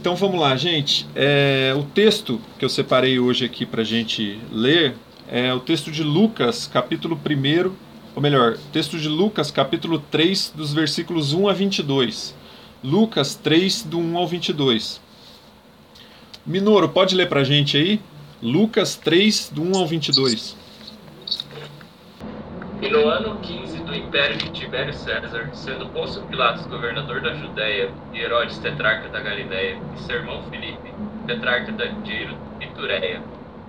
Então vamos lá, gente. É, o texto que eu separei hoje aqui para gente ler é o texto de Lucas, capítulo 1, ou melhor, texto de Lucas, capítulo 3, dos versículos 1 a 22. Lucas 3, do 1 ao 22. Minoro, pode ler para gente aí? Lucas 3, do 1 ao 22. E no ano 15 do império de Tibério César, sendo Pôncio Pilatos governador da Judéia, e Herodes tetrarca da Galiléia, e seu irmão Filipe, tetrarca de Itureia,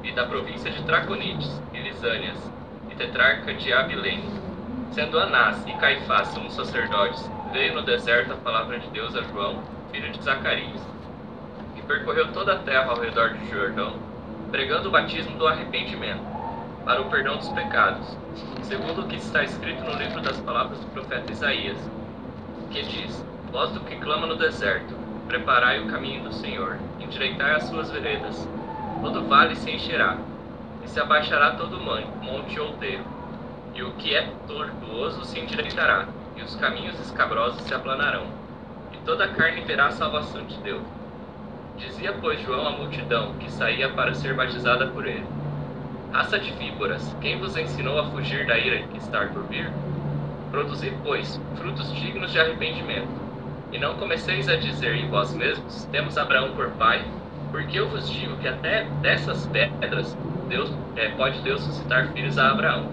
e da província de Traconites, e Lisânias, e tetrarca de Abilene, sendo Anás e Caifás sumos sacerdotes, veio no deserto a palavra de Deus a João, filho de Zacarias, e percorreu toda a terra ao redor de Jordão, pregando o batismo do arrependimento para o perdão dos pecados, segundo o que está escrito no livro das palavras do profeta Isaías, que diz: Voz do que clama no deserto, preparai o caminho do Senhor, endireitai as suas veredas. Todo vale se encherá, e se abaixará todo monte outeiro, e o que é tortuoso se endireitará, e os caminhos escabrosos se aplanarão, e toda a carne verá a salvação de Deus. Dizia, pois, João à multidão que saía para ser batizada por ele Raça de víboras, quem vos ensinou a fugir da ira que está por vir? Produzi, pois, frutos dignos de arrependimento. E não comeceis a dizer em vós mesmos: Temos Abraão por pai, porque eu vos digo que até dessas pedras Deus, é, pode Deus suscitar filhos a Abraão.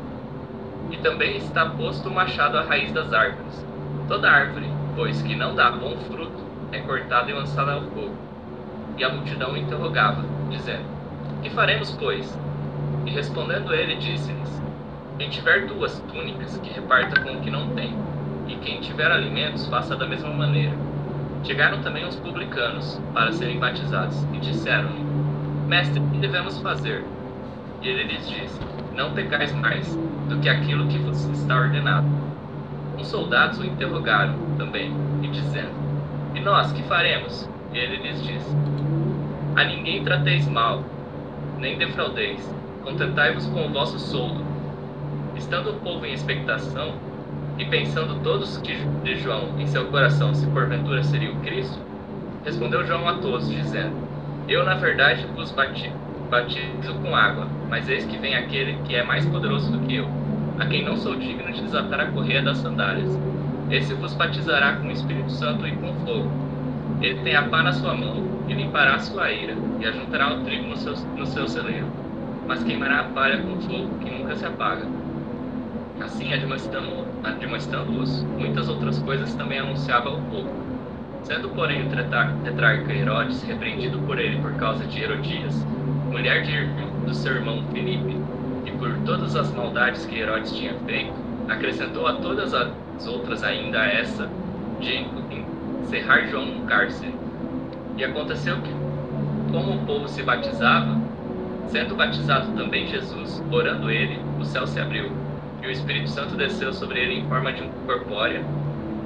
E também está posto o machado à raiz das árvores. Toda árvore, pois, que não dá bom fruto, é cortada e lançada ao fogo. E a multidão interrogava, dizendo: Que faremos, pois? E respondendo ele, disse-lhes: Quem tiver duas túnicas, que reparta com o que não tem, e quem tiver alimentos, faça da mesma maneira. Chegaram também os publicanos para serem batizados, e disseram-lhe: Mestre, que devemos fazer? E ele lhes disse: Não pecais mais do que aquilo que vos está ordenado. Os soldados o interrogaram também, e dizendo: E nós que faremos? E ele lhes disse: A ninguém trateis mal, nem defraudeis, contentai-vos com o vosso soldo. Estando o povo em expectação, e pensando todos que de João em seu coração se porventura seria o Cristo, respondeu João a todos, dizendo: Eu, na verdade, vos batizo, com água, mas eis que vem aquele que é mais poderoso do que eu, a quem não sou digno de desatar a correia das sandálias. Esse vos batizará com o Espírito Santo e com fogo. Ele tem a pá na sua mão, e limpará a sua ira, e ajuntará o trigo no seu, no seu celeiro mas queimará a palha com fogo que nunca se apaga. Assim, admoestando-os, muitas outras coisas também anunciava ao povo. Sendo, porém, o tetrarca Herodes repreendido por ele por causa de Herodias, mulher de, do seu irmão Filipe, e por todas as maldades que Herodes tinha feito, acrescentou a todas as outras ainda essa, de encerrar João no cárcere. E aconteceu que, como o povo se batizava, Sendo batizado também Jesus, orando ele, o céu se abriu, e o Espírito Santo desceu sobre ele em forma de um corpórea,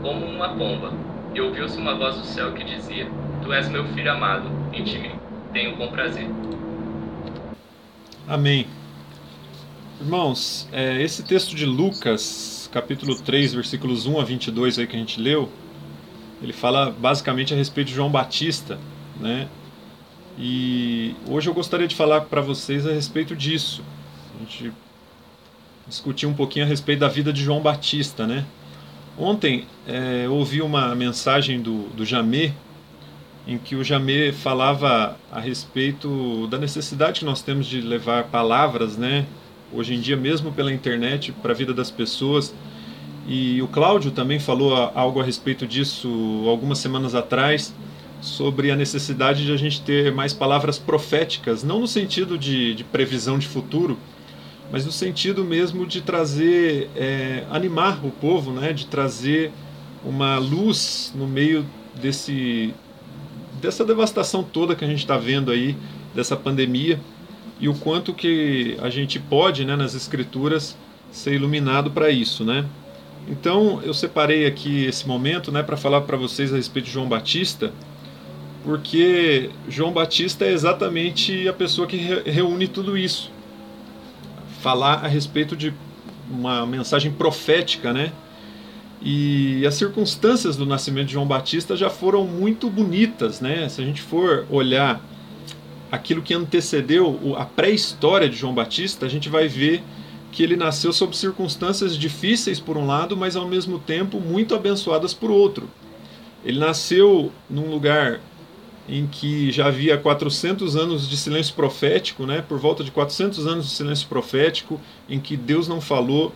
como uma pomba, e ouviu-se uma voz do céu que dizia: Tu és meu filho amado, em ti tenho com prazer. Amém. Irmãos, é, esse texto de Lucas, capítulo 3, versículos 1 a 22 aí que a gente leu, ele fala basicamente a respeito de João Batista, né? E hoje eu gostaria de falar para vocês a respeito disso. A gente discutir um pouquinho a respeito da vida de João Batista, né? Ontem é, eu ouvi uma mensagem do, do Jamê, em que o Jamê falava a respeito da necessidade que nós temos de levar palavras, né? Hoje em dia, mesmo pela internet, para a vida das pessoas. E o Cláudio também falou algo a respeito disso algumas semanas atrás sobre a necessidade de a gente ter mais palavras proféticas, não no sentido de, de previsão de futuro, mas no sentido mesmo de trazer, é, animar o povo, né, de trazer uma luz no meio desse, dessa devastação toda que a gente está vendo aí, dessa pandemia, e o quanto que a gente pode, né, nas escrituras, ser iluminado para isso, né? Então eu separei aqui esse momento, né, para falar para vocês a respeito de João Batista, porque João Batista é exatamente a pessoa que reúne tudo isso. Falar a respeito de uma mensagem profética, né? E as circunstâncias do nascimento de João Batista já foram muito bonitas, né? Se a gente for olhar aquilo que antecedeu a pré-história de João Batista, a gente vai ver que ele nasceu sob circunstâncias difíceis por um lado, mas ao mesmo tempo muito abençoadas por outro. Ele nasceu num lugar em que já havia 400 anos de silêncio profético, né? Por volta de 400 anos de silêncio profético, em que Deus não falou,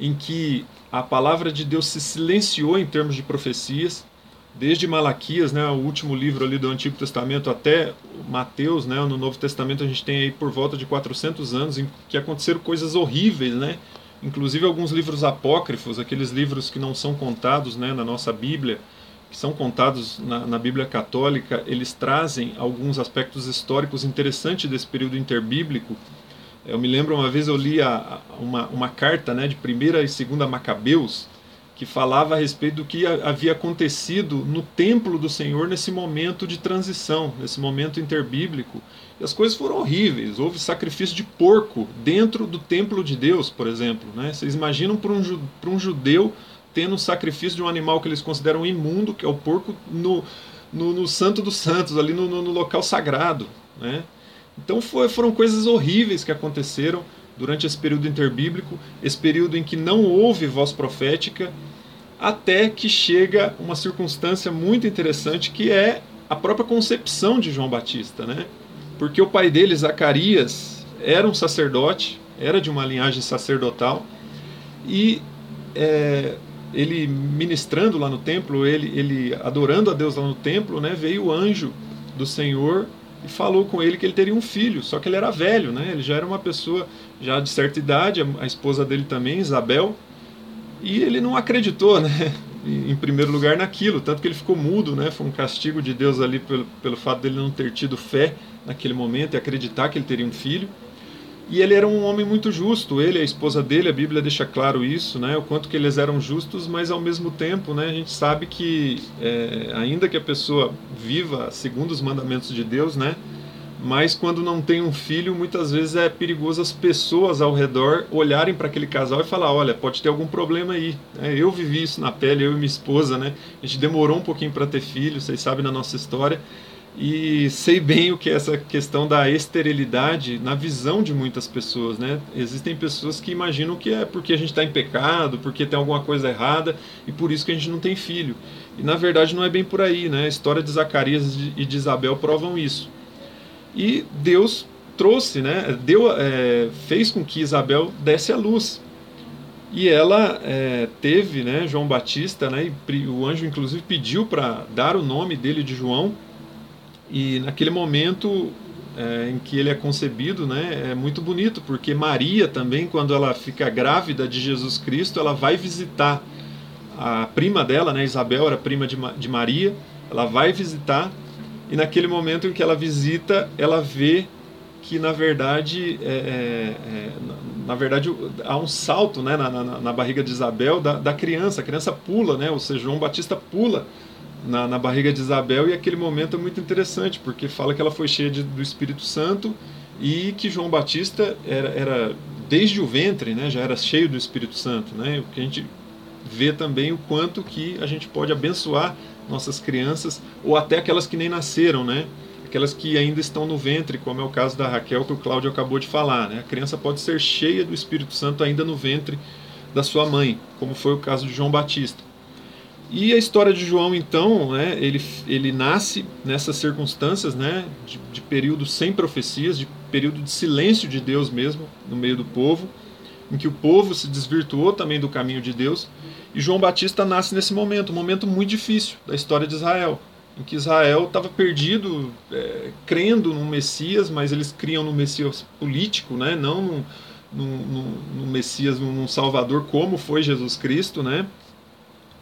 em que a palavra de Deus se silenciou em termos de profecias, desde Malaquias, né, o último livro ali do Antigo Testamento, até Mateus, né, no Novo Testamento a gente tem aí por volta de 400 anos em que aconteceram coisas horríveis, né? Inclusive alguns livros apócrifos, aqueles livros que não são contados né, na nossa Bíblia, que são contados na, na, Bíblia Católica, eles trazem alguns aspectos históricos interessantes desse período interbíblico eu me lembro uma vez eu li a, uma, uma carta né, de primeira e segunda Macabeus que falava a respeito do que havia acontecido no templo do Senhor nesse momento de transição, nesse momento interbíblico. E as coisas foram horríveis. Houve sacrifício de porco dentro do templo de Deus, por exemplo. Né? Vocês imaginam para um, um judeu tendo o sacrifício de um animal que eles consideram imundo, que é o porco, no, no, no Santo dos Santos, ali no, no, no local sagrado. Né? Então foi, foram coisas horríveis que aconteceram durante esse período interbíblico, esse período em que não houve voz profética, até que chega uma circunstância muito interessante que é a própria concepção de João Batista, né? Porque o pai dele, Zacarias, era um sacerdote, era de uma linhagem sacerdotal, e é, ele ministrando lá no templo, ele, ele adorando a Deus lá no templo, né, veio o anjo do Senhor e falou com ele que ele teria um filho, só que ele era velho, né? Ele já era uma pessoa já de certa idade, a esposa dele também, Isabel, e ele não acreditou, né? Em primeiro lugar naquilo, tanto que ele ficou mudo, né? Foi um castigo de Deus ali pelo, pelo fato dele não ter tido fé naquele momento e acreditar que ele teria um filho. E ele era um homem muito justo, ele, a esposa dele, a Bíblia deixa claro isso, né? O quanto que eles eram justos, mas ao mesmo tempo, né? A gente sabe que é, ainda que a pessoa viva segundo os mandamentos de Deus, né? Mas quando não tem um filho, muitas vezes é perigoso as pessoas ao redor olharem para aquele casal e falar, olha, pode ter algum problema aí. É, eu vivi isso na pele, eu e minha esposa, né? A gente demorou um pouquinho para ter filho, vocês sabem na nossa história e sei bem o que é essa questão da esterilidade na visão de muitas pessoas, né? Existem pessoas que imaginam que é porque a gente está em pecado, porque tem alguma coisa errada e por isso que a gente não tem filho. E na verdade não é bem por aí, né? A história de Zacarias e de Isabel provam isso. E Deus trouxe, né? Deu, é, fez com que Isabel desse a luz. E ela é, teve, né? João Batista, né? E o anjo inclusive pediu para dar o nome dele de João e naquele momento é, em que ele é concebido, né, é muito bonito, porque Maria também, quando ela fica grávida de Jesus Cristo, ela vai visitar a prima dela, né, Isabel era prima de, de Maria, ela vai visitar, e naquele momento em que ela visita, ela vê que na verdade é, é, é na verdade há um salto né, na, na, na barriga de Isabel da, da, criança, a criança pula, né, ou seja, João Batista pula na, na, barriga de Isabel e aquele momento é muito interessante porque fala que ela foi cheia de, do Espírito Santo e que João Batista era, era desde o ventre né, já era cheio do Espírito Santo né, o que a gente vê também o quanto que a gente pode abençoar nossas crianças ou até aquelas que nem nasceram né? Aquelas que ainda estão no ventre como é o caso da Raquel que o Cláudio acabou de falar né, a criança pode ser cheia do Espírito Santo ainda no ventre da sua mãe como foi o caso de João Batista e a história de João, então, né, ele, ele nasce nessas circunstâncias né, de, de período sem profecias, de período de silêncio de Deus mesmo no meio do povo, em que o povo se desvirtuou também do caminho de Deus. E João Batista nasce nesse momento, um momento muito difícil da história de Israel, em que Israel estava perdido, é, crendo no Messias, mas eles criam no Messias político, né, não no Messias, num Salvador como foi Jesus Cristo, né?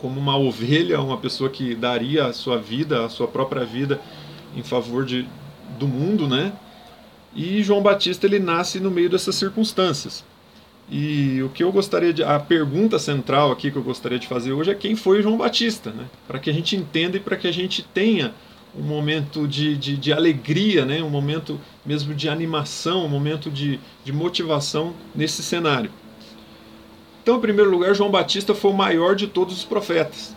Como uma ovelha, uma pessoa que daria a sua vida, a sua própria vida em favor de, do mundo, né? E João Batista ele nasce no meio dessas circunstâncias. E o que eu gostaria de. A pergunta central aqui que eu gostaria de fazer hoje é quem foi João Batista, né? Para que a gente entenda e para que a gente tenha um momento de, de, de, alegria, né? um momento mesmo de animação, um momento de, de motivação nesse cenário. Então, em primeiro lugar, João Batista foi o maior de todos os profetas.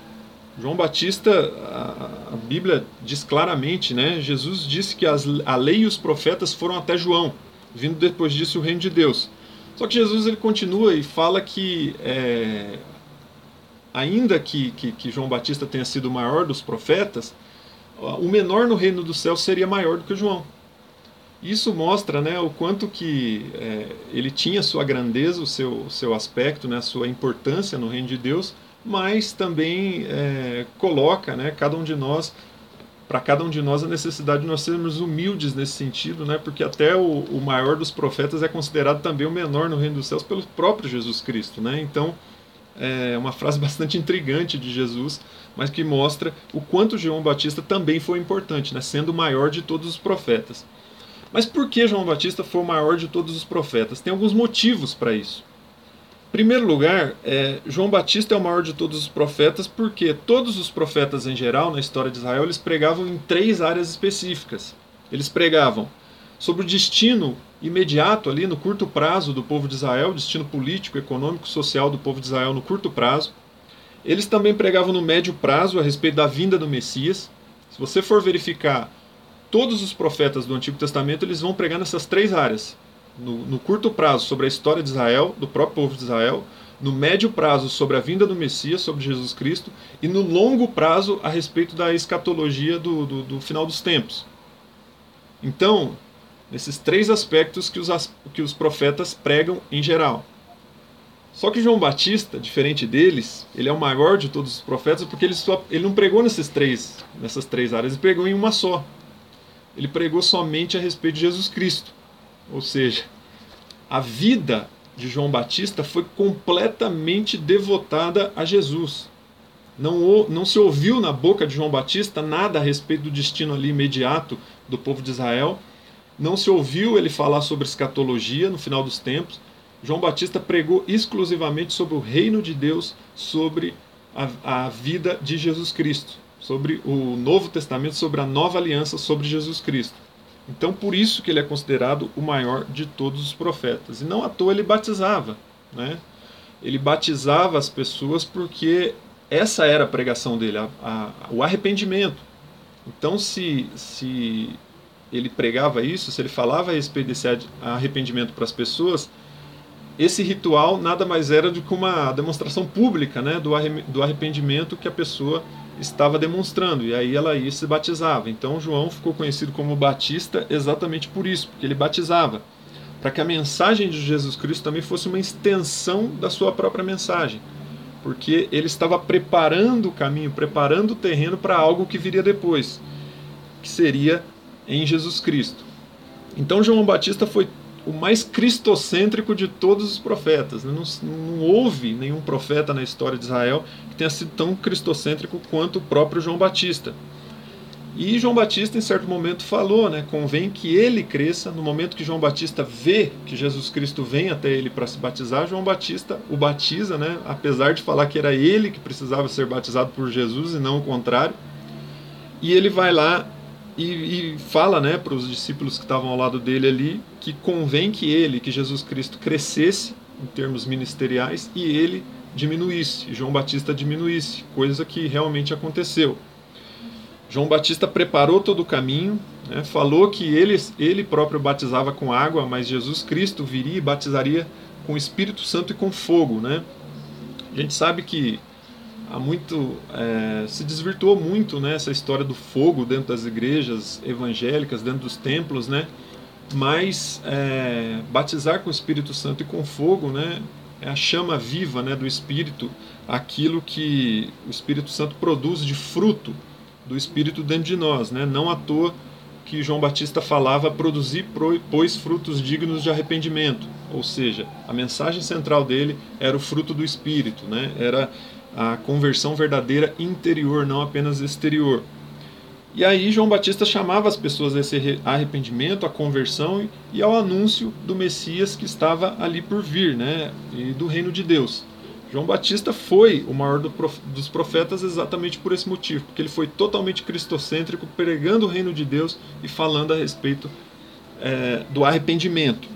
João Batista, a, a Bíblia diz claramente, né? Jesus disse que as, a lei e os profetas foram até João, vindo depois disso o reino de Deus. Só que Jesus ele continua e fala que, é, ainda que, que, que João Batista tenha sido o maior dos profetas, o menor no reino do céu seria maior do que João. Isso mostra né, o quanto que é, ele tinha sua grandeza, o seu, seu aspecto, né, sua importância no reino de Deus, mas também é, coloca né, cada um de nós, para cada um de nós, a necessidade de nós sermos humildes nesse sentido, né, porque até o, o maior dos profetas é considerado também o menor no reino dos céus pelo próprio Jesus Cristo. Né? Então, é uma frase bastante intrigante de Jesus, mas que mostra o quanto João Batista também foi importante, né, sendo o maior de todos os profetas. Mas por que João Batista foi o maior de todos os profetas? Tem alguns motivos para isso. Em primeiro lugar, é, João Batista é o maior de todos os profetas porque todos os profetas em geral, na história de Israel, eles pregavam em três áreas específicas. Eles pregavam sobre o destino imediato ali no curto prazo do povo de Israel, o destino político, econômico, social do povo de Israel no curto prazo. Eles também pregavam no médio prazo a respeito da vinda do Messias. Se você for verificar todos os profetas do Antigo Testamento eles vão pregar nessas três áreas. No, no, curto prazo, sobre a história de Israel, do próprio povo de Israel. No médio prazo, sobre a vinda do Messias, sobre Jesus Cristo. E no longo prazo, a respeito da escatologia do, do, do final dos tempos. Então, nesses três aspectos que os, que os profetas pregam em geral. Só que João Batista, diferente deles, ele é o maior de todos os profetas porque ele, só, ele não pregou nesses três, nessas três áreas, ele pregou em uma só ele pregou somente a respeito de Jesus Cristo. Ou seja, a vida de João Batista foi completamente devotada a Jesus. Não, não se ouviu na boca de João Batista nada a respeito do destino ali imediato do povo de Israel. Não se ouviu ele falar sobre escatologia no final dos tempos. João Batista pregou exclusivamente sobre o reino de Deus, sobre a, a vida de Jesus Cristo sobre o Novo Testamento, sobre a nova aliança, sobre Jesus Cristo. Então, por isso que ele é considerado o maior de todos os profetas. E não à toa ele batizava. Né? Ele batizava as pessoas porque essa era a pregação dele, a, a, o arrependimento. Então, se, se ele pregava isso, se ele falava a respeito desse arrependimento para as pessoas, esse ritual nada mais era do que uma demonstração pública né, do arrependimento que a pessoa estava demonstrando, e aí ela ia se batizava. Então João ficou conhecido como Batista exatamente por isso, porque ele batizava, para que a mensagem de Jesus Cristo também fosse uma extensão da sua própria mensagem, porque ele estava preparando o caminho, preparando o terreno para algo que viria depois, que seria em Jesus Cristo. Então João Batista foi o mais cristocêntrico de todos os profetas. Né? Não, não, houve nenhum profeta na história de Israel que tenha sido tão cristocêntrico quanto o próprio João Batista. E João Batista, em certo momento, falou: né, convém que ele cresça. No momento que João Batista vê que Jesus Cristo vem até ele para se batizar, João Batista o batiza, né, apesar de falar que era ele que precisava ser batizado por Jesus e não o contrário. E ele vai lá e, e fala né, para os discípulos que estavam ao lado dele ali que convém que ele, que Jesus Cristo, crescesse em termos ministeriais e ele diminuísse, João Batista diminuísse, coisa que realmente aconteceu. João Batista preparou todo o caminho, né, falou que ele, ele próprio batizava com água, mas Jesus Cristo viria e batizaria com o Espírito Santo e com fogo. Né? A gente sabe que há muito é, se desvirtuou muito né, essa história do fogo dentro das igrejas evangélicas, dentro dos templos, né? Mas é, batizar com o Espírito Santo e com fogo, né, é a chama viva, né, do Espírito, aquilo que o Espírito Santo produz de fruto do Espírito dentro de nós, né? Não à toa que João Batista falava produzir pois frutos dignos de arrependimento, ou seja, a mensagem central dele era o fruto do Espírito, né? Era a conversão verdadeira interior, não apenas exterior. E aí João Batista chamava as pessoas a esse arrependimento, à conversão e ao anúncio do Messias que estava ali por vir, né, e do reino de Deus. João Batista foi o maior dos profetas exatamente por esse motivo, porque ele foi totalmente cristocêntrico, pregando o reino de Deus e falando a respeito é, do arrependimento.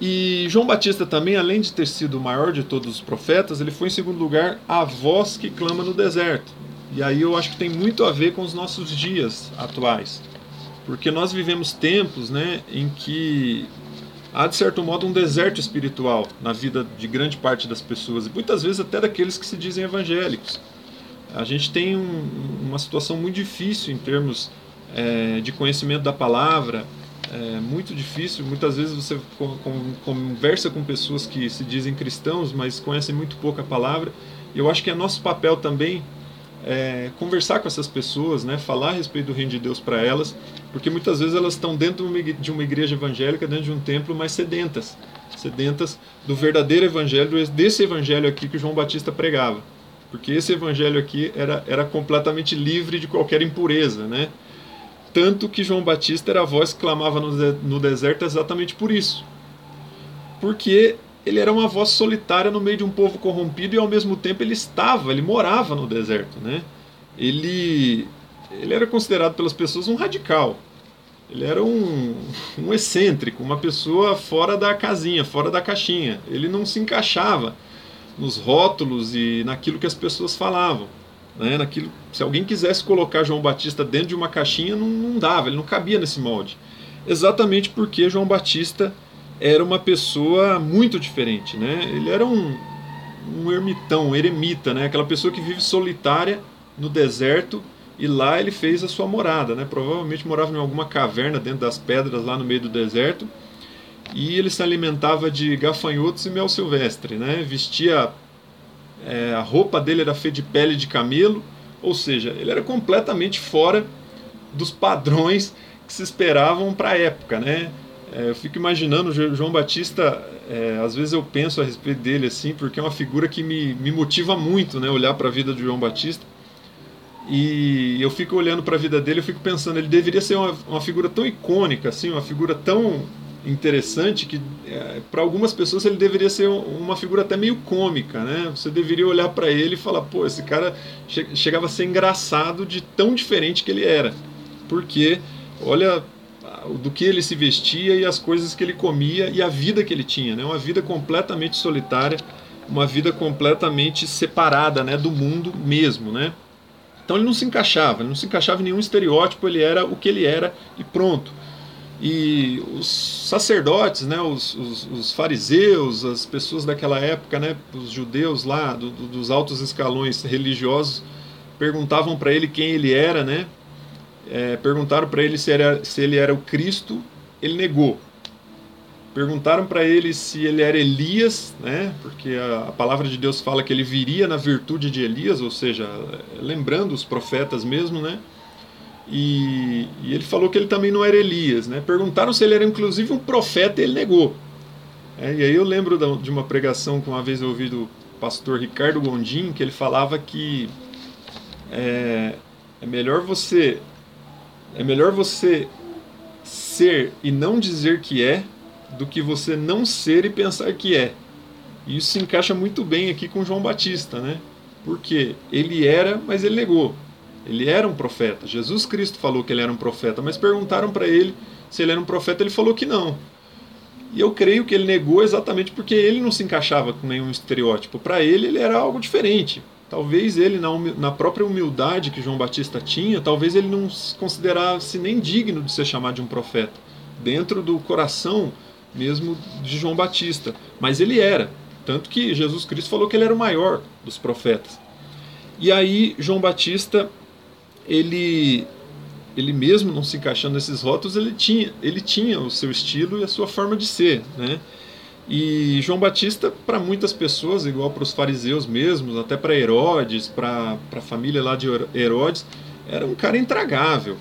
E João Batista também, além de ter sido o maior de todos os profetas, ele foi em segundo lugar a voz que clama no deserto. E aí eu acho que tem muito a ver com os nossos dias atuais. Porque nós vivemos tempos né, em que há, de certo modo, um deserto espiritual na vida de grande parte das pessoas, e muitas vezes até daqueles que se dizem evangélicos. A gente tem um, uma situação muito difícil em termos é, de conhecimento da palavra, é muito difícil. Muitas vezes você conversa com pessoas que se dizem cristãos, mas conhecem muito pouco a palavra. E eu acho que é nosso papel também é, conversar com essas pessoas, né, falar a respeito do reino de Deus para elas, porque muitas vezes elas estão dentro de uma igreja evangélica, dentro de um templo, mas sedentas sedentas do verdadeiro evangelho, desse evangelho aqui que João Batista pregava. Porque esse evangelho aqui era, era completamente livre de qualquer impureza, né? Tanto que João Batista era a voz que clamava no deserto exatamente por isso. Porque ele era uma voz solitária no meio de um povo corrompido e ao mesmo tempo ele estava, ele morava no deserto. Né? Ele, ele era considerado pelas pessoas um radical. Ele era um, um excêntrico, uma pessoa fora da casinha, fora da caixinha. Ele não se encaixava nos rótulos e naquilo que as pessoas falavam. Né, naquilo, se alguém quisesse colocar João Batista dentro de uma caixinha, não, não dava, ele não cabia nesse molde. Exatamente porque João Batista era uma pessoa muito diferente. Né? Ele era um, um ermitão, um eremita, né? aquela pessoa que vive solitária no deserto e lá ele fez a sua morada. Né? Provavelmente morava em alguma caverna dentro das pedras lá no meio do deserto. E ele se alimentava de gafanhotos e mel silvestre. Né? Vestia é, a roupa dele era feita de pele de camelo, ou seja, ele era completamente fora dos padrões que se esperavam para a época, né? É, eu fico imaginando João Batista, é, às vezes eu penso a respeito dele assim, porque é uma figura que me, me motiva muito, né? Olhar para a vida de João Batista. E eu fico olhando para a vida dele, eu fico pensando, ele deveria ser uma, uma figura tão icônica, assim, uma figura tão interessante que é, para algumas pessoas ele deveria ser uma figura até meio cômica, né? Você deveria olhar para ele e falar, pô, esse cara che chegava a ser engraçado de tão diferente que ele era, porque olha do que ele se vestia e as coisas que ele comia e a vida que ele tinha, né? Uma vida completamente solitária, uma vida completamente separada, né, do mundo mesmo, né? Então ele não se encaixava, não se encaixava em nenhum estereótipo, ele era o que ele era e pronto. E os sacerdotes, né, os, os, os, fariseus, as pessoas daquela época, né, os judeus lá, do, do, dos altos escalões religiosos, perguntavam para ele quem ele era, né? É, perguntaram para ele se, era, se ele era o Cristo, ele negou. Perguntaram para ele se ele era Elias, né? Porque a, a, palavra de Deus fala que ele viria na virtude de Elias, ou seja, lembrando os profetas mesmo, né? E, e, ele falou que ele também não era Elias. Né? Perguntaram se ele era inclusive um profeta e ele negou. É, e aí eu lembro de uma pregação que uma vez eu ouvi do pastor Ricardo Gondim, que ele falava que é, é melhor você é melhor você ser e não dizer que é do que você não ser e pensar que é. E isso se encaixa muito bem aqui com João Batista, né? Porque ele era, mas ele negou. Ele era um profeta. Jesus Cristo falou que ele era um profeta, mas perguntaram para ele se ele era um profeta, ele falou que não. E eu creio que ele negou exatamente porque ele não se encaixava com nenhum estereótipo. Para ele, ele era algo diferente. Talvez ele, na, na própria humildade que João Batista tinha, talvez ele não se considerasse nem digno de ser chamado de um profeta, dentro do coração mesmo de João Batista. Mas ele era. Tanto que Jesus Cristo falou que ele era o maior dos profetas. E aí, João Batista ele ele mesmo não se encaixando nesses rótulos, ele tinha, ele tinha o seu estilo e a sua forma de ser, né? E João Batista, para muitas pessoas, igual para os fariseus mesmos, até para Herodes, para a família lá de Herodes, era um cara intragável.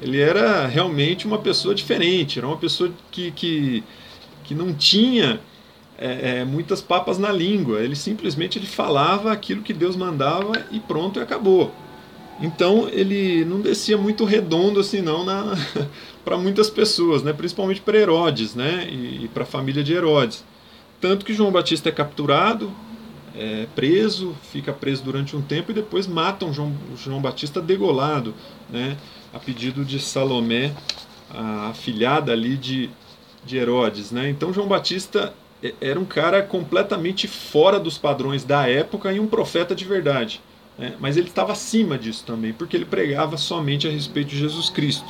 Ele era realmente uma pessoa diferente, era uma pessoa que, que, que não tinha é, é, muitas papas na língua. Ele simplesmente ele falava aquilo que Deus mandava e pronto, e acabou. Então ele não descia muito redondo assim não para muitas pessoas, né? principalmente para Herodes né? e, e para a família de Herodes. Tanto que João Batista é capturado, é preso, fica preso durante um tempo e depois matam João, João Batista degolado, né? a pedido de Salomé, a afilhada ali de, de Herodes, né? Então João Batista era um cara completamente fora dos padrões da época e um profeta de verdade. Né? Mas ele estava acima disso também, porque ele pregava somente a respeito de Jesus Cristo.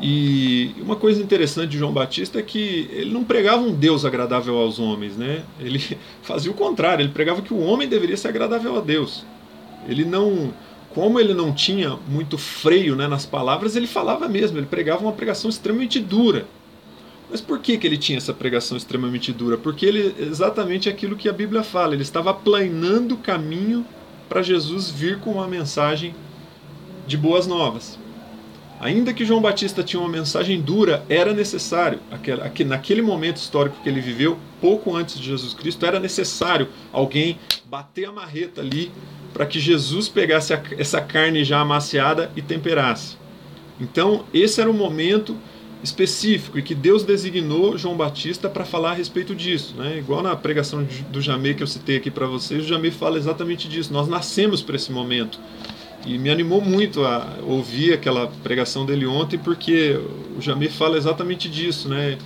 E uma coisa interessante de João Batista é que ele não pregava um Deus agradável aos homens, né? Ele fazia o contrário, ele pregava que o homem deveria ser agradável a Deus. Ele não, como ele não tinha muito freio né, nas palavras, ele falava mesmo, ele pregava uma pregação extremamente dura. Mas por que, que ele tinha essa pregação extremamente dura? Porque ele exatamente aquilo que a Bíblia fala, ele estava aplanando o caminho para Jesus vir com uma mensagem de boas novas. Ainda que João Batista tinha uma mensagem dura, era necessário, naquele momento histórico que ele viveu, pouco antes de Jesus Cristo, era necessário alguém bater a marreta ali para que Jesus pegasse essa carne já amaciada e temperasse. Então, esse era o momento específico e que Deus designou João Batista para falar a respeito disso. Né? Igual na pregação do Jamê que eu citei aqui para vocês, o Jamê fala exatamente disso. Nós nascemos para esse momento. E me animou muito a ouvir aquela pregação dele ontem, porque o Jamê fala exatamente disso. Né?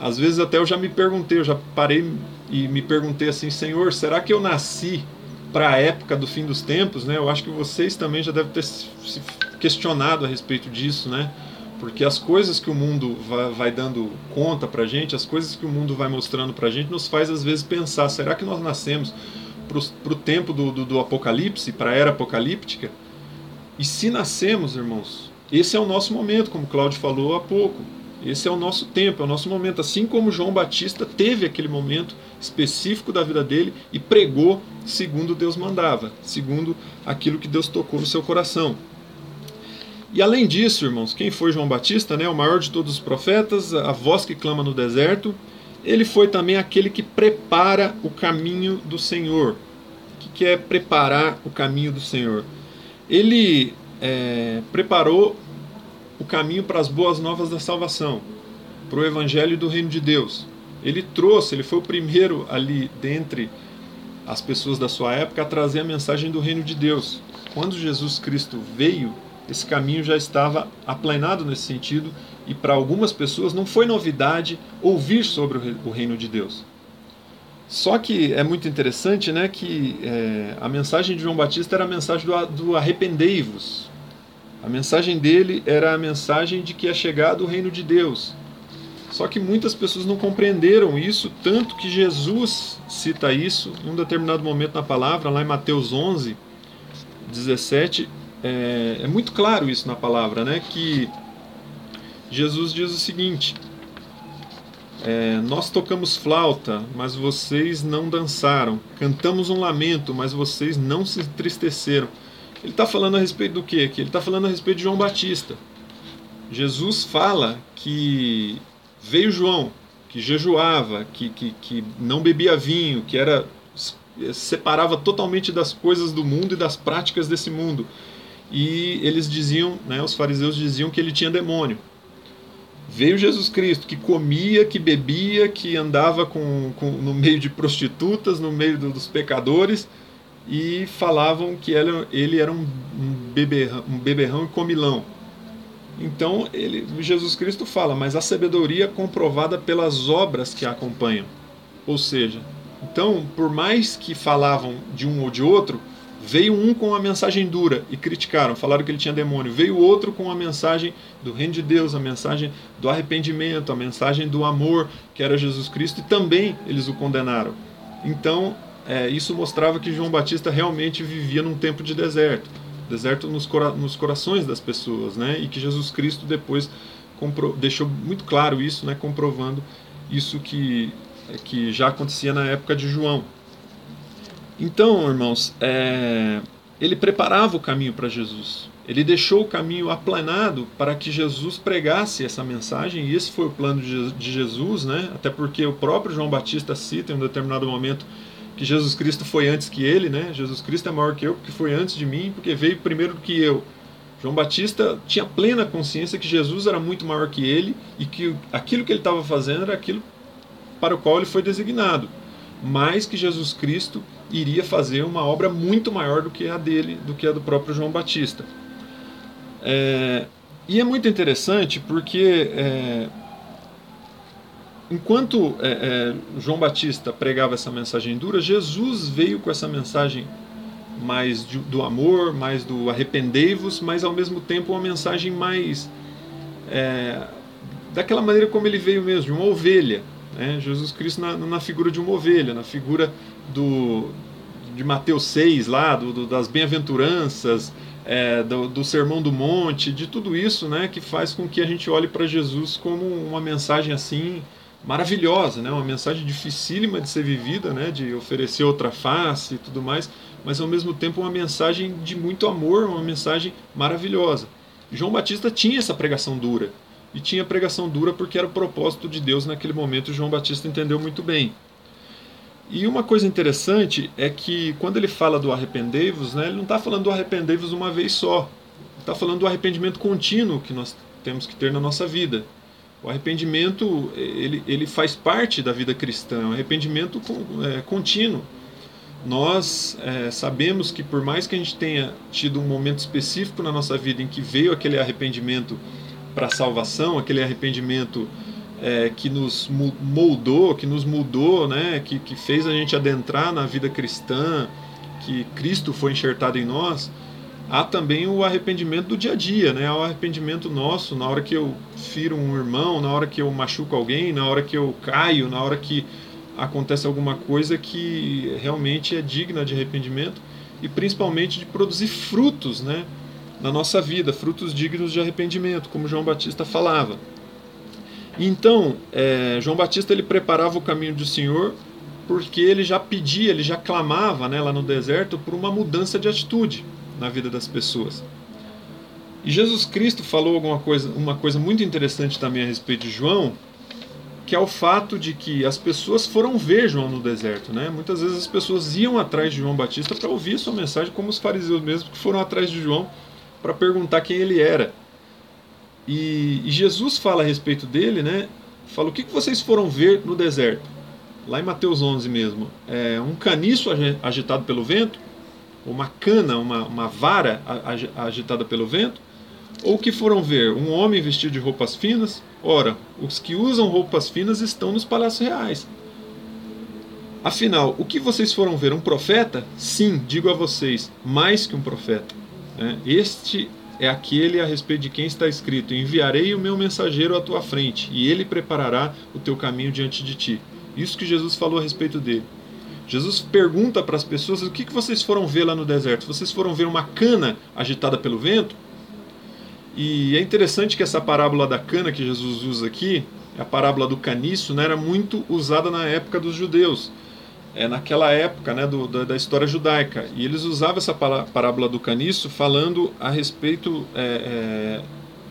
Às vezes até eu já me perguntei, eu já parei e me perguntei assim, Senhor, será que eu nasci para a época do fim dos tempos? Né? Eu acho que vocês também já devem ter se questionado a respeito disso, né? Porque as coisas que o mundo vai, vai dando conta para gente, as coisas que o mundo vai mostrando para gente, nos faz às vezes pensar: será que nós nascemos para o tempo do, do, do Apocalipse, para a era apocalíptica? E se nascemos, irmãos, esse é o nosso momento, como Cláudio falou há pouco. Esse é o nosso tempo, é o nosso momento. Assim como João Batista teve aquele momento específico da vida dele e pregou segundo Deus mandava, segundo aquilo que Deus tocou no seu coração. E além disso, irmãos, quem foi João Batista, né, o maior de todos os profetas, a voz que clama no deserto, ele foi também aquele que prepara o caminho do Senhor. O que é preparar o caminho do Senhor? Ele é, preparou o caminho para as boas novas da salvação, para o evangelho do reino de Deus. Ele trouxe, ele foi o primeiro ali dentre as pessoas da sua época a trazer a mensagem do reino de Deus. Quando Jesus Cristo veio, esse caminho já estava aplanado nesse sentido e para algumas pessoas não foi novidade ouvir sobre o reino de Deus. Só que é muito interessante né, que é, a mensagem de João Batista era a mensagem do, do arrependei-vos. A mensagem dele era a mensagem de que é chegado o reino de Deus. Só que muitas pessoas não compreenderam isso, tanto que Jesus cita isso em um determinado momento na palavra, lá em Mateus 11, 17, é, é muito claro isso na palavra, né? Que Jesus diz o seguinte: é, Nós tocamos flauta, mas vocês não dançaram. Cantamos um lamento, mas vocês não se entristeceram. Ele está falando a respeito do quê? Ele está falando a respeito de João Batista. Jesus fala que veio João, que jejuava, que, que, que não bebia vinho, que era separava totalmente das coisas do mundo e das práticas desse mundo e eles diziam, né, os fariseus diziam que ele tinha demônio. Veio Jesus Cristo, que comia, que bebia, que andava com, com no meio de prostitutas, no meio dos pecadores, e falavam que ele, ele era um, um, beberrão, um beberrão e comilão. Então ele, Jesus Cristo fala, mas a sabedoria comprovada pelas obras que a acompanham. Ou seja, então, por mais que falavam de um ou de outro, Veio um com uma mensagem dura e criticaram, falaram que ele tinha demônio. Veio outro com a mensagem do reino de Deus, a mensagem do arrependimento, a mensagem do amor, que era Jesus Cristo, e também eles o condenaram. Então, é, isso mostrava que João Batista realmente vivia num tempo de deserto deserto nos, cora nos corações das pessoas, né? E que Jesus Cristo depois deixou muito claro isso, né? Comprovando isso que, que já acontecia na época de João. Então, irmãos, é, ele preparava o caminho para Jesus. Ele deixou o caminho aplanado para que Jesus pregasse essa mensagem, e esse foi o plano de Jesus, né? até porque o próprio João Batista cita em um determinado momento que Jesus Cristo foi antes que ele, né? Jesus Cristo é maior que eu porque foi antes de mim, porque veio primeiro do que eu. João Batista tinha plena consciência que Jesus era muito maior que ele e que aquilo que ele estava fazendo era aquilo para o qual ele foi designado, mais que Jesus Cristo iria fazer uma obra muito maior do que a dele, do que a do próprio João Batista. É, e é muito interessante porque é, enquanto é, é, João Batista pregava essa mensagem dura, Jesus veio com essa mensagem mais de, do amor, mais do arrependei-vos, mas ao mesmo tempo uma mensagem mais é, daquela maneira como ele veio mesmo, de uma ovelha. Né? Jesus Cristo na, na, figura de uma ovelha, na figura do, de Mateus 6, lá, do, do das bem-aventuranças, é, do, do, Sermão do Monte, de tudo isso né, que faz com que a gente olhe para Jesus como uma mensagem assim maravilhosa, né, uma mensagem dificílima de ser vivida, né, de oferecer outra face e tudo mais, mas ao mesmo tempo uma mensagem de muito amor, uma mensagem maravilhosa. João Batista tinha essa pregação dura, e tinha pregação dura porque era o propósito de Deus naquele momento, João Batista entendeu muito bem. E uma coisa interessante é que quando ele fala do arrependei-vos, né, ele não está falando do arrependei-vos uma vez só. Está falando do arrependimento contínuo que nós temos que ter na nossa vida. O arrependimento ele, ele faz parte da vida cristã, é um arrependimento é, contínuo. Nós é, sabemos que por mais que a gente tenha tido um momento específico na nossa vida em que veio aquele arrependimento para a salvação, aquele arrependimento é, que nos moldou, que nos mudou, né, que, que fez a gente adentrar na vida cristã, que Cristo foi enxertado em nós, há também o arrependimento do dia a dia, né? Há o arrependimento nosso na hora que eu firo um irmão, na hora que eu machuco alguém, na hora que eu caio, na hora que acontece alguma coisa que realmente é digna de arrependimento e principalmente de produzir frutos, né? Na nossa vida, frutos dignos de arrependimento, como João Batista falava. Então, é, João Batista ele preparava o caminho do Senhor porque ele já pedia, ele já clamava né, lá no deserto por uma mudança de atitude na vida das pessoas. E Jesus Cristo falou alguma coisa, uma coisa muito interessante também a respeito de João, que é o fato de que as pessoas foram ver João no deserto, né? Muitas vezes as pessoas iam atrás de João Batista para ouvir sua mensagem, como os fariseus mesmo que foram atrás de João para perguntar quem ele era. E, e, Jesus fala a respeito dele, né? Fala o que, que vocês foram ver no deserto, lá em Mateus 11 mesmo. É um caniço agitado pelo vento, uma cana, uma, uma vara agitada pelo vento, ou que foram ver um homem vestido de roupas finas? Ora, os que usam roupas finas estão nos palácios reais. Afinal, o que vocês foram ver? Um profeta? Sim, digo a vocês, mais que um profeta. Né? Este é aquele a respeito de quem está escrito: Enviarei o meu mensageiro à tua frente, e ele preparará o teu caminho diante de ti. Isso que Jesus falou a respeito dele. Jesus pergunta para as pessoas: o que, que vocês foram ver lá no deserto? Vocês foram ver uma cana agitada pelo vento? E é interessante que essa parábola da cana que Jesus usa aqui, a parábola do caniço, né, era muito usada na época dos judeus. É naquela época né, do, da, da, história judaica. E eles usavam essa parábola do caniço falando a respeito é, é,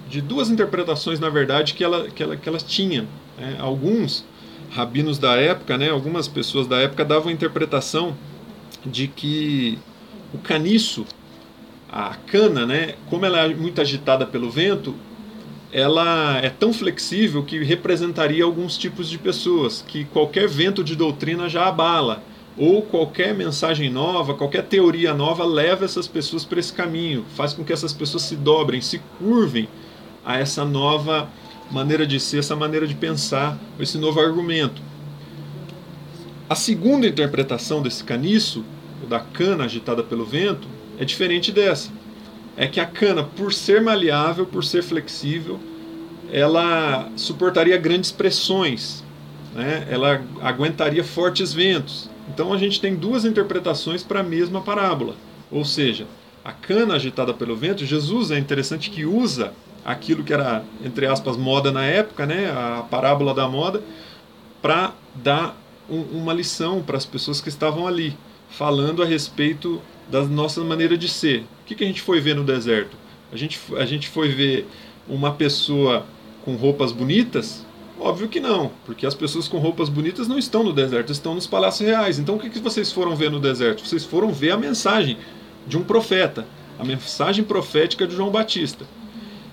de duas interpretações, na verdade, que, ela, que, ela, que elas tinham. Né? Alguns rabinos da época, né, algumas pessoas da época davam a interpretação de que o caniço a cana, né, como ela é muito agitada pelo vento, ela é tão flexível que representaria alguns tipos de pessoas, que qualquer vento de doutrina já abala, ou qualquer mensagem nova, qualquer teoria nova leva essas pessoas para esse caminho, faz com que essas pessoas se dobrem, se curvem a essa nova maneira de ser, essa maneira de pensar, esse novo argumento. A segunda interpretação desse caniço, o da cana agitada pelo vento, é diferente dessa. É que a cana, por ser maleável, por ser flexível, ela suportaria grandes pressões, né? ela aguentaria fortes ventos. Então a gente tem duas interpretações para a mesma parábola. Ou seja, a cana agitada pelo vento, Jesus é interessante que usa aquilo que era, entre aspas, moda na época, né? a parábola da moda, para dar um, uma lição para as pessoas que estavam ali, falando a respeito da nossa maneira de ser. O que, que a gente foi ver no deserto? A gente, a gente foi ver uma pessoa com roupas bonitas? Óbvio que não, porque as pessoas com roupas bonitas não estão no deserto, estão nos palácios reais. Então o que, que vocês foram ver no deserto? Vocês foram ver a mensagem de um profeta, a mensagem profética de João Batista.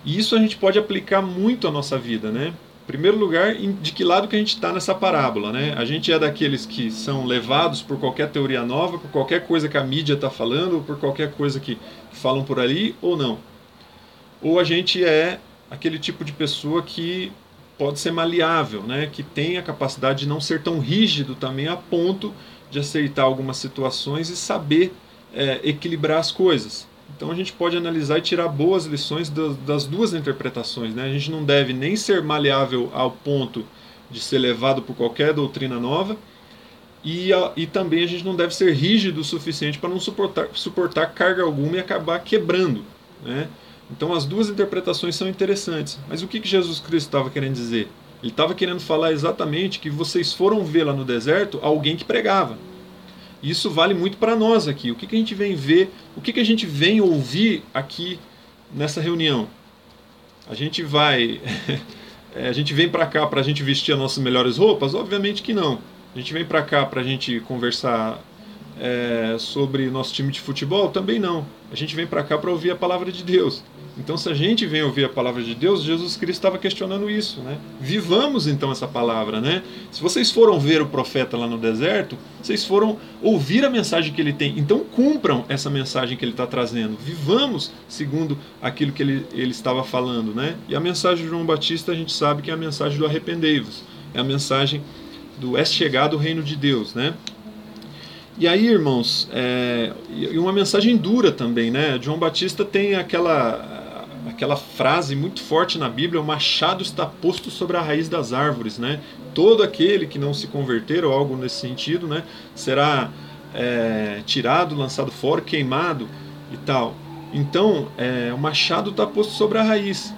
E isso a gente pode aplicar muito à nossa vida, né? Primeiro lugar, de que lado que a gente está nessa parábola, né? A gente é daqueles que são levados por qualquer teoria nova, por qualquer coisa que a mídia está falando, por qualquer coisa que, que falam por ali, ou não? Ou a gente é aquele tipo de pessoa que pode ser maleável, né? que tem a capacidade de não ser tão rígido também a ponto de aceitar algumas situações e saber é, equilibrar as coisas. Então a gente pode analisar e tirar boas lições das, duas interpretações. Né? A gente não deve nem ser maleável ao ponto de ser levado por qualquer doutrina nova, e, e também a gente não deve ser rígido o suficiente para não suportar, suportar carga alguma e acabar quebrando. Né? Então as duas interpretações são interessantes. Mas o que, que Jesus Cristo estava querendo dizer? Ele estava querendo falar exatamente que vocês foram ver lá no deserto alguém que pregava. Isso vale muito para nós aqui. O que, que a gente vem ver, o que, que a gente vem ouvir aqui nessa reunião? A gente vai. a gente vem para cá para a gente vestir as nossas melhores roupas? Obviamente que não. A gente vem para cá para a gente conversar é, sobre nosso time de futebol? Também não. A gente vem para cá para ouvir a palavra de Deus. Então, se a gente vem ouvir a palavra de Deus, Jesus Cristo estava questionando isso, né? Vivamos então essa palavra, né? Se vocês foram ver o profeta lá no deserto, vocês foram ouvir a mensagem que ele tem. Então, cumpram essa mensagem que ele está trazendo. Vivamos segundo aquilo que ele, ele estava falando, né? E a mensagem de João Batista a gente sabe que é a mensagem do arrependei-vos. É a mensagem do é chegado o reino de Deus, né? E aí, irmãos, é, e uma mensagem dura também, né? João Batista tem aquela, aquela frase muito forte na Bíblia: o machado está posto sobre a raiz das árvores, né? Todo aquele que não se converter, ou algo nesse sentido, né? Será é, tirado, lançado fora, queimado e tal. Então, é, o machado está posto sobre a raiz.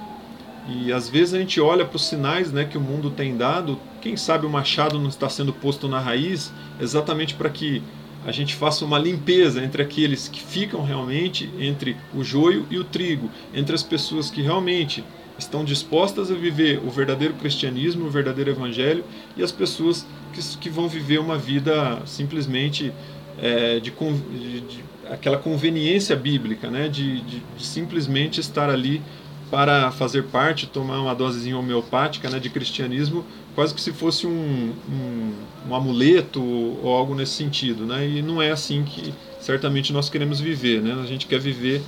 E às vezes a gente olha para os sinais né, que o mundo tem dado, quem sabe o machado não está sendo posto na raiz, exatamente para que a gente faça uma limpeza entre aqueles que ficam realmente entre o joio e o trigo, entre as pessoas que realmente estão dispostas a viver o verdadeiro cristianismo, o verdadeiro evangelho, e as pessoas que, que vão viver uma vida simplesmente é, de, de, de, aquela conveniência bíblica, né? de, de simplesmente estar ali para fazer parte, tomar uma dosezinha homeopática né, de cristianismo, quase que se fosse um, um, um, amuleto ou algo nesse sentido. Né? E não é assim que certamente nós queremos viver. Né? A gente quer viver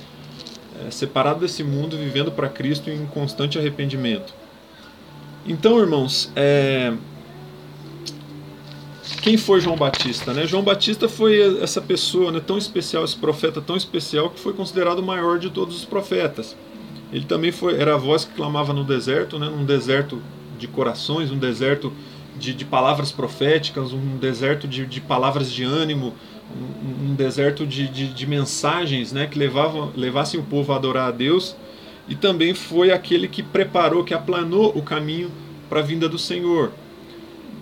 é, separado desse mundo, vivendo para Cristo em constante arrependimento. Então, irmãos, é... quem foi João Batista? Né? João Batista foi essa pessoa né, tão especial, esse profeta tão especial, que foi considerado o maior de todos os profetas. Ele também foi, era a voz que clamava no deserto, né, num deserto de corações, um deserto de, de palavras proféticas, um deserto de, de palavras de ânimo, um, um deserto de, de, de, mensagens né, que levavam, levassem o povo a adorar a Deus. E também foi aquele que preparou, que aplanou o caminho para a vinda do Senhor.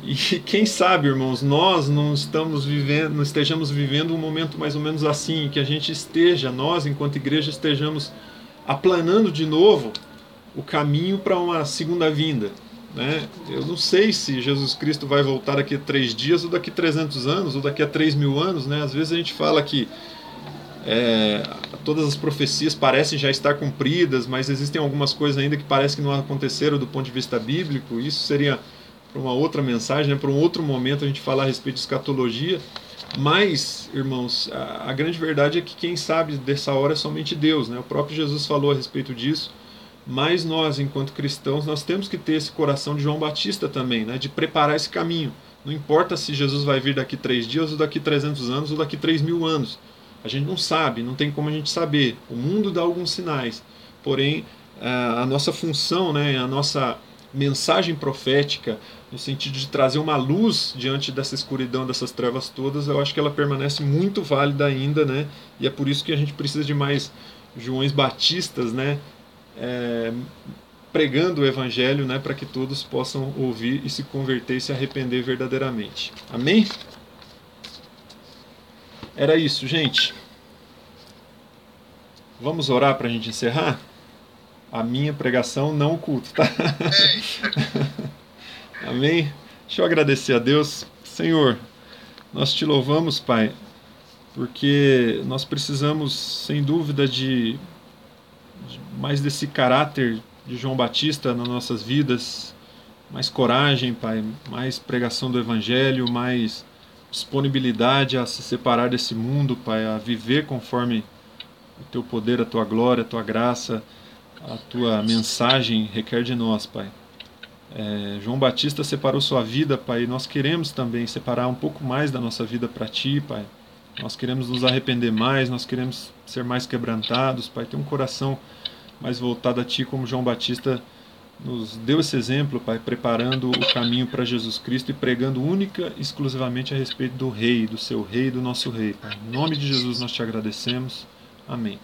E quem sabe, irmãos, nós não estamos vivendo, não estejamos vivendo um momento mais ou menos assim, que a gente esteja, nós enquanto igreja estejamos aplanando de novo o caminho para uma segunda vinda. Né? Eu não sei se Jesus Cristo vai voltar daqui a três dias, ou daqui a 300 anos, ou daqui a 3 mil anos. Né? Às vezes a gente fala que é, todas as profecias parecem já estar cumpridas, mas existem algumas coisas ainda que parecem que não aconteceram do ponto de vista bíblico. Isso seria para uma outra mensagem, né? para um outro momento a gente falar a respeito de escatologia. Mas, irmãos, a, a, grande verdade é que quem sabe dessa hora é somente Deus. Né? O próprio Jesus falou a respeito disso. Mas nós, enquanto cristãos, nós temos que ter esse coração de João Batista também, né? de preparar esse caminho. Não importa se Jesus vai vir daqui três dias, ou daqui 300 anos, ou daqui três mil anos. A gente não sabe, não tem como a gente saber. O mundo dá alguns sinais. Porém, a nossa função, né, a nossa mensagem profética, no sentido de trazer uma luz diante dessa escuridão, dessas trevas todas, eu acho que ela permanece muito válida ainda, né? E é por isso que a gente precisa de mais Joões Batistas, né? É, pregando o Evangelho, né? Para que todos possam ouvir e se converter e se arrepender verdadeiramente. Amém? Era isso, gente. Vamos orar para a gente encerrar? A minha pregação, não o culto, tá? Amém? Deixa eu agradecer a Deus. Senhor, nós te louvamos, Pai, porque nós precisamos, sem dúvida, de, de mais desse caráter de João Batista nas nossas vidas, mais coragem, Pai, mais pregação do Evangelho, mais disponibilidade a se separar desse mundo, Pai, a viver conforme o Teu poder, a Tua glória, a Tua graça, a Tua mensagem requer de nós, Pai. É, João Batista separou sua vida, Pai, nós queremos também separar um pouco mais da nossa vida para Ti, Pai. Nós queremos nos arrepender mais, nós queremos ser mais quebrantados, Pai, ter um coração mais voltado a Ti, como João Batista nos deu esse exemplo, Pai, preparando o caminho para Jesus Cristo e pregando única e exclusivamente a respeito do Rei, do Seu Rei, do nosso Rei. Pai. Em nome de Jesus nós te agradecemos. Amém.